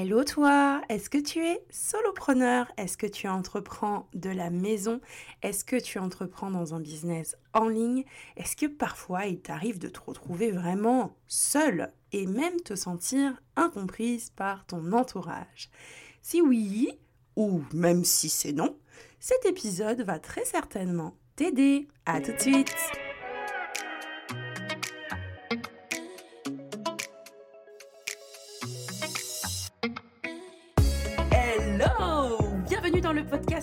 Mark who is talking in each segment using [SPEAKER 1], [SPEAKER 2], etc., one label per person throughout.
[SPEAKER 1] Hello toi, est-ce que tu es solopreneur? Est-ce que tu entreprends de la maison? Est-ce que tu entreprends dans un business en ligne? Est-ce que parfois il t'arrive de te retrouver vraiment seul et même te sentir incomprise par ton entourage? Si oui, ou même si c'est non, cet épisode va très certainement t'aider. À tout de suite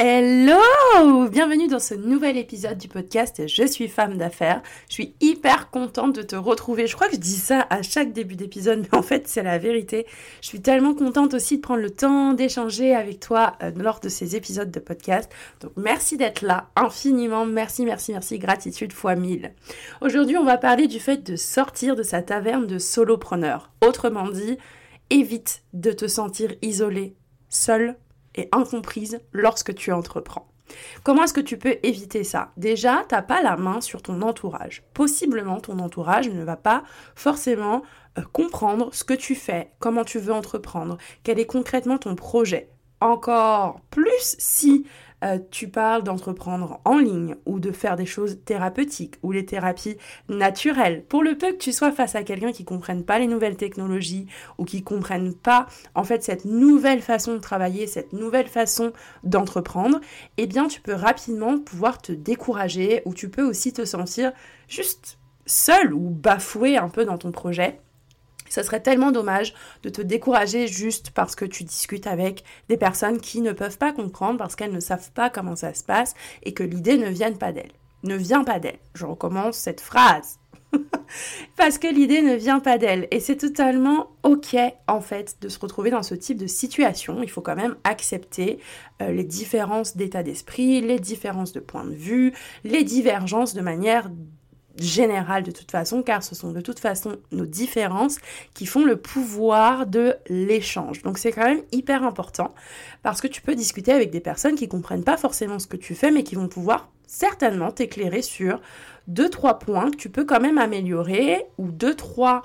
[SPEAKER 1] Hello Bienvenue dans ce nouvel épisode du podcast Je suis femme d'affaires. Je suis hyper contente de te retrouver. Je crois que je dis ça à chaque début d'épisode, mais en fait c'est la vérité. Je suis tellement contente aussi de prendre le temps d'échanger avec toi euh, lors de ces épisodes de podcast. Donc merci d'être là infiniment. Merci, merci, merci. Gratitude fois mille. Aujourd'hui on va parler du fait de sortir de sa taverne de solopreneur. Autrement dit, évite de te sentir isolé, seul incomprise lorsque tu entreprends. Comment est-ce que tu peux éviter ça? Déjà, tu n'as pas la main sur ton entourage. Possiblement, ton entourage ne va pas forcément euh, comprendre ce que tu fais, comment tu veux entreprendre, quel est concrètement ton projet. Encore plus si euh, tu parles d'entreprendre en ligne ou de faire des choses thérapeutiques ou les thérapies naturelles. Pour le peu que tu sois face à quelqu'un qui comprenne pas les nouvelles technologies ou qui comprenne pas en fait cette nouvelle façon de travailler, cette nouvelle façon d'entreprendre, eh bien tu peux rapidement pouvoir te décourager ou tu peux aussi te sentir juste seul ou bafoué un peu dans ton projet. Ce serait tellement dommage de te décourager juste parce que tu discutes avec des personnes qui ne peuvent pas comprendre parce qu'elles ne savent pas comment ça se passe et que l'idée ne vient pas d'elles. Ne vient pas d'elles. Je recommence cette phrase. parce que l'idée ne vient pas d'elle. Et c'est totalement ok, en fait, de se retrouver dans ce type de situation. Il faut quand même accepter euh, les différences d'état d'esprit, les différences de point de vue, les divergences de manière général de toute façon, car ce sont de toute façon nos différences qui font le pouvoir de l'échange. Donc c'est quand même hyper important parce que tu peux discuter avec des personnes qui comprennent pas forcément ce que tu fais, mais qui vont pouvoir certainement t'éclairer sur deux trois points que tu peux quand même améliorer ou deux trois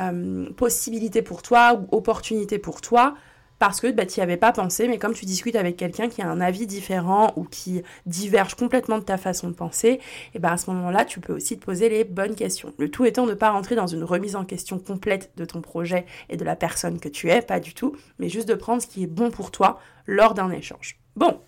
[SPEAKER 1] euh, possibilités pour toi ou opportunités pour toi parce que bah, tu n'y avais pas pensé, mais comme tu discutes avec quelqu'un qui a un avis différent ou qui diverge complètement de ta façon de penser, et ben à ce moment-là, tu peux aussi te poser les bonnes questions. Le tout étant de ne pas rentrer dans une remise en question complète de ton projet et de la personne que tu es, pas du tout, mais juste de prendre ce qui est bon pour toi lors d'un échange. Bon,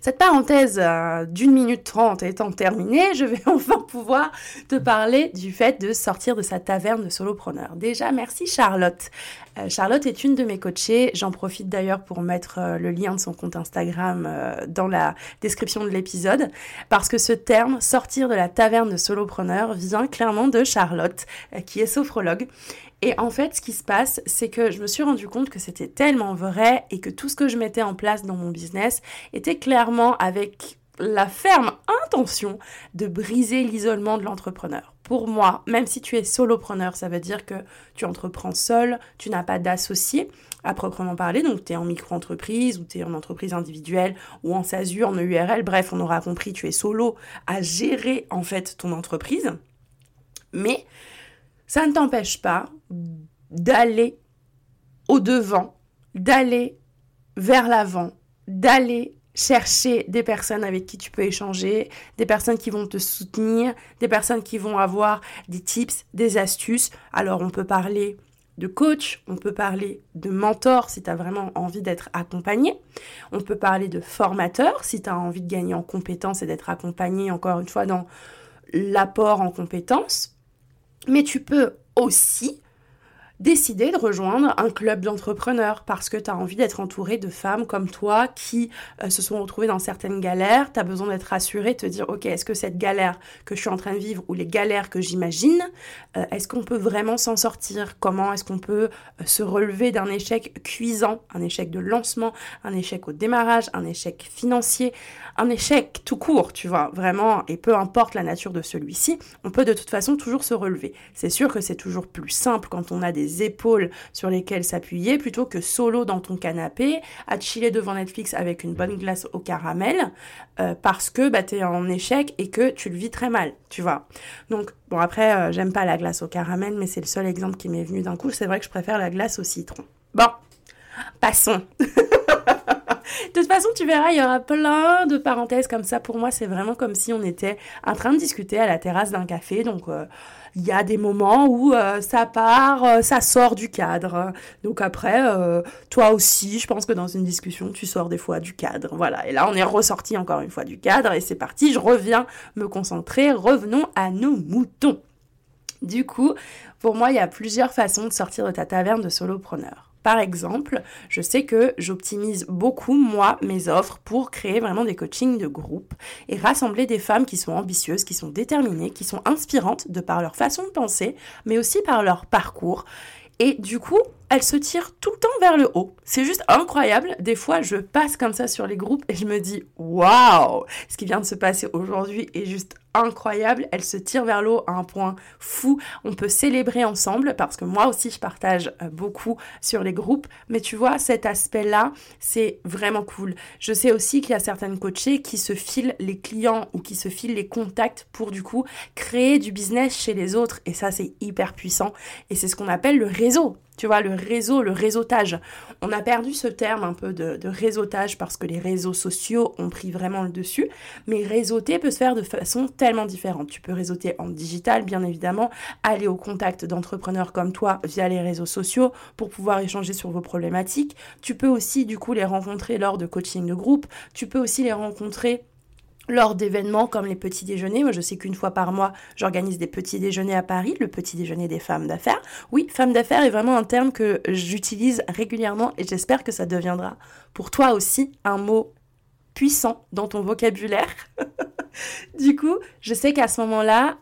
[SPEAKER 1] cette parenthèse euh, d'une minute trente étant terminée, je vais enfin pouvoir te parler du fait de sortir de sa taverne de solopreneur. Déjà, merci Charlotte. Euh, Charlotte est une de mes coachées. J'en profite d'ailleurs pour mettre euh, le lien de son compte Instagram dans la description de l'épisode parce que ce terme, sortir de la taverne de solopreneur, vient clairement de Charlotte, qui est sophrologue et en fait, ce qui se passe, c'est que je me suis rendu compte que c'était tellement vrai et que tout ce que je mettais en place dans mon business était clairement avec la ferme intention de briser l'isolement de l'entrepreneur. Pour moi, même si tu es solopreneur, ça veut dire que tu entreprends seul, tu n'as pas d'associé à proprement parler, donc tu es en micro-entreprise ou tu es en entreprise individuelle ou en SASU, en EURL, bref, on aura compris, tu es solo à gérer en fait ton entreprise. Mais ça ne t'empêche pas d'aller au-devant, d'aller vers l'avant, d'aller chercher des personnes avec qui tu peux échanger, des personnes qui vont te soutenir, des personnes qui vont avoir des tips, des astuces. Alors on peut parler de coach, on peut parler de mentor si tu as vraiment envie d'être accompagné, on peut parler de formateur si tu as envie de gagner en compétences et d'être accompagné encore une fois dans l'apport en compétences. Mais tu peux aussi décider de rejoindre un club d'entrepreneurs parce que tu as envie d'être entouré de femmes comme toi qui euh, se sont retrouvées dans certaines galères. Tu as besoin d'être rassuré, te dire, ok, est-ce que cette galère que je suis en train de vivre ou les galères que j'imagine, euh, est-ce qu'on peut vraiment s'en sortir? Comment est-ce qu'on peut euh, se relever d'un échec cuisant, un échec de lancement, un échec au démarrage, un échec financier, un échec tout court, tu vois, vraiment, et peu importe la nature de celui-ci, on peut de toute façon toujours se relever. C'est sûr que c'est toujours plus simple quand on a des épaules sur lesquelles s'appuyer plutôt que solo dans ton canapé, à chiller devant Netflix avec une bonne glace au caramel, euh, parce que bah, tu es en échec et que tu le vis très mal, tu vois. Donc, bon, après, euh, j'aime pas la glace au caramel, mais c'est le seul exemple qui m'est venu d'un coup. C'est vrai que je préfère la glace au citron. Bon, passons. de toute façon, tu verras, il y aura plein de parenthèses comme ça. Pour moi, c'est vraiment comme si on était en train de discuter à la terrasse d'un café. Donc, euh, il y a des moments où euh, ça part, euh, ça sort du cadre. Donc après, toi aussi, je pense que dans une discussion, tu sors des fois du cadre. Voilà. Et là, on est ressorti encore une fois du cadre et c'est parti. Je reviens me concentrer. Revenons à nos moutons. Du coup, pour moi, il y a plusieurs façons de sortir de ta taverne de solopreneur. Par exemple, je sais que j'optimise beaucoup, moi, mes offres pour créer vraiment des coachings de groupe et rassembler des femmes qui sont ambitieuses, qui sont déterminées, qui sont inspirantes de par leur façon de penser, mais aussi par leur parcours. Et du coup, elles se tirent tout le temps vers le haut. C'est juste incroyable. Des fois, je passe comme ça sur les groupes et je me dis, waouh, ce qui vient de se passer aujourd'hui est juste incroyable, elle se tire vers l'eau à un point fou. On peut célébrer ensemble parce que moi aussi je partage euh, beaucoup sur les groupes, mais tu vois cet aspect-là, c'est vraiment cool. Je sais aussi qu'il y a certaines coachées qui se filent les clients ou qui se filent les contacts pour du coup créer du business chez les autres et ça c'est hyper puissant et c'est ce qu'on appelle le réseau. Tu vois, le réseau, le réseautage. On a perdu ce terme un peu de, réseautage parce que les réseaux sociaux ont pris vraiment le dessus. Mais réseauter peut se faire de façon tellement différente. Tu peux réseauter en digital, bien évidemment, aller au contact d'entrepreneurs comme toi via les réseaux sociaux pour pouvoir échanger sur vos problématiques. Tu peux aussi, du coup, les rencontrer lors de coaching de groupe. Tu peux aussi les rencontrer lors d'événements comme les petits déjeuners. Moi, je sais qu'une fois par mois, j'organise des petits déjeuners à Paris, le petit déjeuner des femmes d'affaires. Oui, femme d'affaires est vraiment un terme que j'utilise régulièrement et j'espère que ça deviendra pour toi aussi un mot puissant dans ton vocabulaire. du coup, je sais qu'à ce moment-là,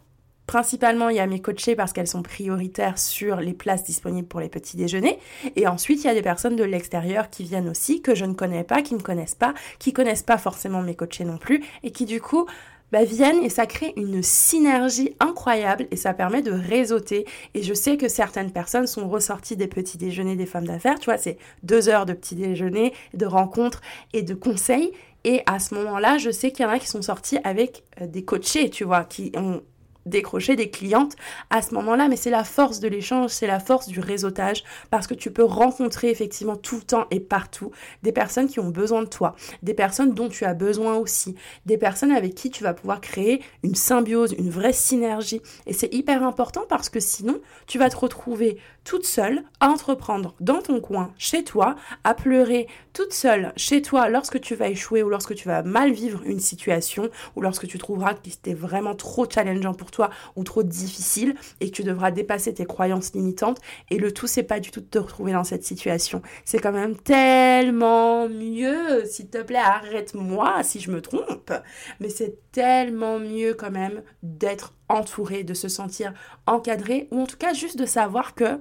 [SPEAKER 1] Principalement, il y a mes coachés parce qu'elles sont prioritaires sur les places disponibles pour les petits déjeuners. Et ensuite, il y a des personnes de l'extérieur qui viennent aussi, que je ne connais pas, qui ne connaissent pas, qui connaissent pas forcément mes coachés non plus, et qui du coup bah, viennent et ça crée une synergie incroyable et ça permet de réseauter. Et je sais que certaines personnes sont ressorties des petits déjeuners des femmes d'affaires. Tu vois, c'est deux heures de petits déjeuners, de rencontres et de conseils. Et à ce moment-là, je sais qu'il y en a qui sont sortis avec euh, des coachés, tu vois, qui ont décrocher des clientes à ce moment-là, mais c'est la force de l'échange, c'est la force du réseautage, parce que tu peux rencontrer effectivement tout le temps et partout des personnes qui ont besoin de toi, des personnes dont tu as besoin aussi, des personnes avec qui tu vas pouvoir créer une symbiose, une vraie synergie. Et c'est hyper important parce que sinon, tu vas te retrouver toute seule à entreprendre dans ton coin, chez toi, à pleurer toute seule chez toi lorsque tu vas échouer ou lorsque tu vas mal vivre une situation ou lorsque tu trouveras que c'était vraiment trop challengeant pour toi ou trop difficile et que tu devras dépasser tes croyances limitantes et le tout c'est pas du tout de te retrouver dans cette situation. C'est quand même tellement mieux, s'il te plaît, arrête-moi si je me trompe, mais c'est tellement mieux quand même d'être entouré, de se sentir encadré ou en tout cas juste de savoir que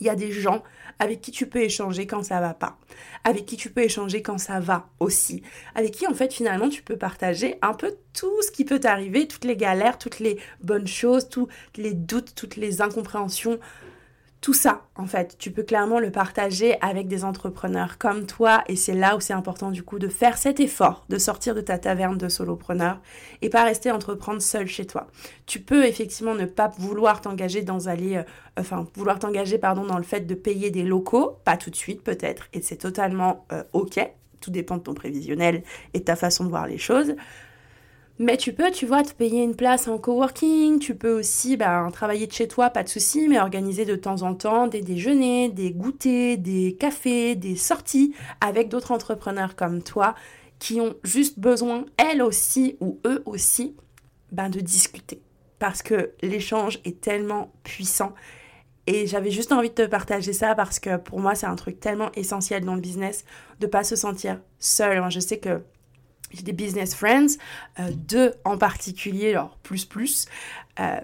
[SPEAKER 1] il y a des gens avec qui tu peux échanger quand ça va pas, avec qui tu peux échanger quand ça va aussi, avec qui en fait finalement tu peux partager un peu tout ce qui peut t'arriver, toutes les galères, toutes les bonnes choses, tous les doutes, toutes les incompréhensions, tout ça, en fait, tu peux clairement le partager avec des entrepreneurs comme toi et c'est là où c'est important du coup de faire cet effort, de sortir de ta taverne de solopreneur et pas rester entreprendre seul chez toi. Tu peux effectivement ne pas vouloir t'engager dans aller, euh, enfin vouloir t'engager pardon dans le fait de payer des locaux, pas tout de suite peut-être et c'est totalement euh, ok. Tout dépend de ton prévisionnel et de ta façon de voir les choses. Mais tu peux, tu vois, te payer une place en coworking, tu peux aussi ben, travailler de chez toi, pas de souci, mais organiser de temps en temps des déjeuners, des goûters, des cafés, des sorties avec d'autres entrepreneurs comme toi qui ont juste besoin, elles aussi ou eux aussi, ben, de discuter. Parce que l'échange est tellement puissant Et j'avais juste envie de te partager ça parce que pour moi, c'est un truc tellement essentiel dans le business de pas se sentir seul. je sais que j'ai des business friends, euh, deux en particulier, alors plus plus, euh,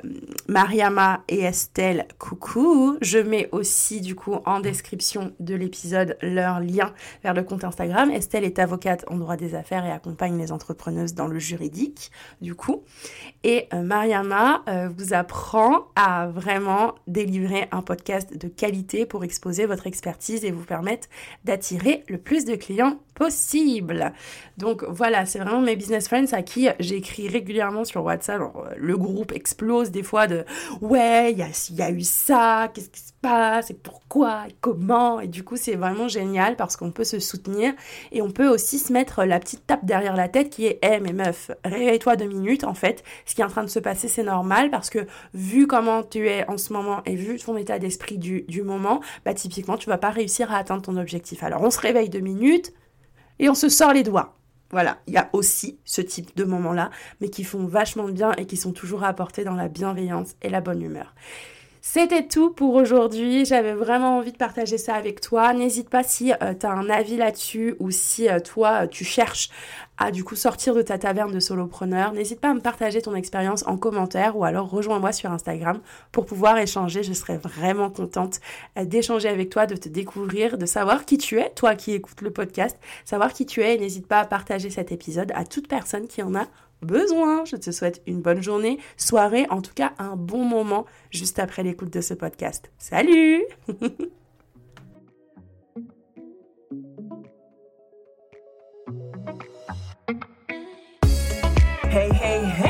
[SPEAKER 1] Mariama et Estelle, coucou. Je mets aussi du coup en description de l'épisode leur lien vers le compte Instagram. Estelle est avocate en droit des affaires et accompagne les entrepreneuses dans le juridique, du coup. Et euh, Mariama vous apprend à vraiment délivrer un podcast de qualité pour exposer votre expertise et vous permettre d'attirer le plus de clients possible. Donc voilà, c'est vraiment mes business friends à qui j'écris régulièrement sur WhatsApp. le groupe explose des fois de ouais, il y a, eu ça, qu'est-ce qui se passe et pourquoi et comment. Et du coup, c'est vraiment génial parce qu'on peut se soutenir et on peut aussi se mettre la petite tape derrière la tête qui est hé hey, mais meuf, réveille-toi deux minutes en fait. Ce qui est en train de se passer, c'est normal parce que vu comment tu es en ce moment et vu ton état d'esprit du, du moment, bah typiquement, tu vas pas réussir à atteindre ton objectif. Alors on se réveille deux minutes et on se sort les doigts. Voilà, il y a aussi ce type de moments-là, mais qui font vachement bien et qui sont toujours apportés dans la bienveillance et la bonne humeur. C'était tout pour aujourd'hui. J'avais vraiment envie de partager ça avec toi. N'hésite pas si euh, tu as un avis là-dessus ou si euh, toi tu cherches à du coup sortir de ta taverne de solopreneur. N'hésite pas à me partager ton expérience en commentaire ou alors rejoins-moi sur Instagram pour pouvoir échanger. Je serais vraiment contente euh, d'échanger avec toi, de te découvrir, de savoir qui tu es, toi qui écoutes le podcast, savoir qui tu es. N'hésite pas à partager cet épisode à toute personne qui en a besoin. Je te souhaite une bonne journée, soirée, en tout cas un bon moment juste après l'écoute de ce podcast. Salut Hey hey hey